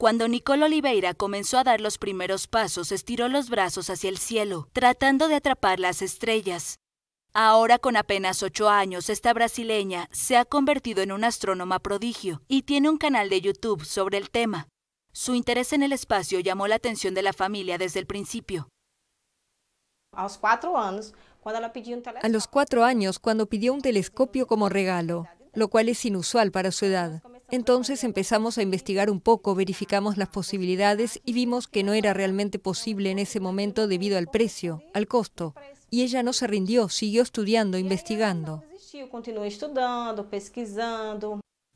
Cuando Nicole Oliveira comenzó a dar los primeros pasos, estiró los brazos hacia el cielo, tratando de atrapar las estrellas. Ahora, con apenas ocho años, esta brasileña se ha convertido en una astrónoma prodigio y tiene un canal de YouTube sobre el tema. Su interés en el espacio llamó la atención de la familia desde el principio. A los cuatro años, cuando pidió un telescopio como regalo, lo cual es inusual para su edad. Entonces empezamos a investigar un poco, verificamos las posibilidades y vimos que no era realmente posible en ese momento debido al precio, al costo. Y ella no se rindió, siguió estudiando, investigando.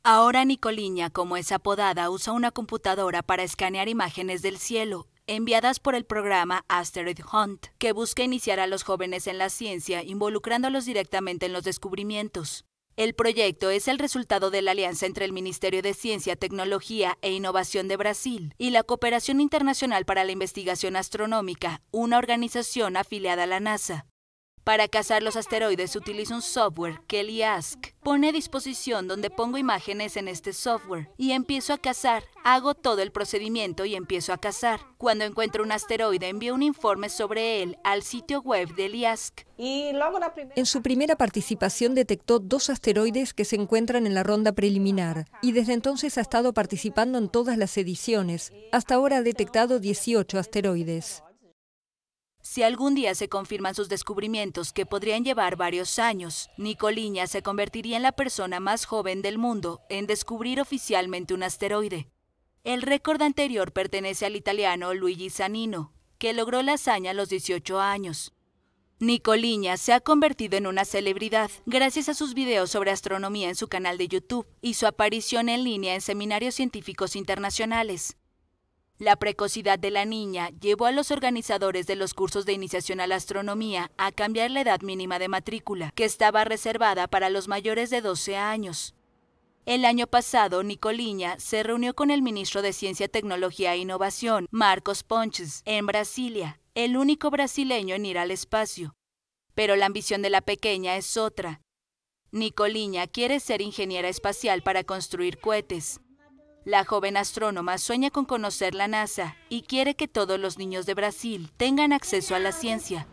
Ahora Nicoliña, como es apodada, usa una computadora para escanear imágenes del cielo enviadas por el programa Asteroid Hunt, que busca iniciar a los jóvenes en la ciencia involucrándolos directamente en los descubrimientos. El proyecto es el resultado de la alianza entre el Ministerio de Ciencia, Tecnología e Innovación de Brasil y la Cooperación Internacional para la Investigación Astronómica, una organización afiliada a la NASA. Para cazar los asteroides utilizo un software que Ask pone a disposición donde pongo imágenes en este software y empiezo a cazar. Hago todo el procedimiento y empiezo a cazar. Cuando encuentro un asteroide envío un informe sobre él al sitio web de Eliask. En su primera participación detectó dos asteroides que se encuentran en la ronda preliminar y desde entonces ha estado participando en todas las ediciones. Hasta ahora ha detectado 18 asteroides. Si algún día se confirman sus descubrimientos, que podrían llevar varios años, Nicoliña se convertiría en la persona más joven del mundo en descubrir oficialmente un asteroide. El récord anterior pertenece al italiano Luigi Zanino, que logró la hazaña a los 18 años. Nicoliña se ha convertido en una celebridad gracias a sus videos sobre astronomía en su canal de YouTube y su aparición en línea en seminarios científicos internacionales. La precocidad de la niña llevó a los organizadores de los cursos de iniciación a la astronomía a cambiar la edad mínima de matrícula, que estaba reservada para los mayores de 12 años. El año pasado, Nicoliña se reunió con el ministro de Ciencia, Tecnología e Innovación, Marcos Ponches, en Brasilia, el único brasileño en ir al espacio. Pero la ambición de la pequeña es otra. Nicoliña quiere ser ingeniera espacial para construir cohetes. La joven astrónoma sueña con conocer la NASA y quiere que todos los niños de Brasil tengan acceso a la ciencia.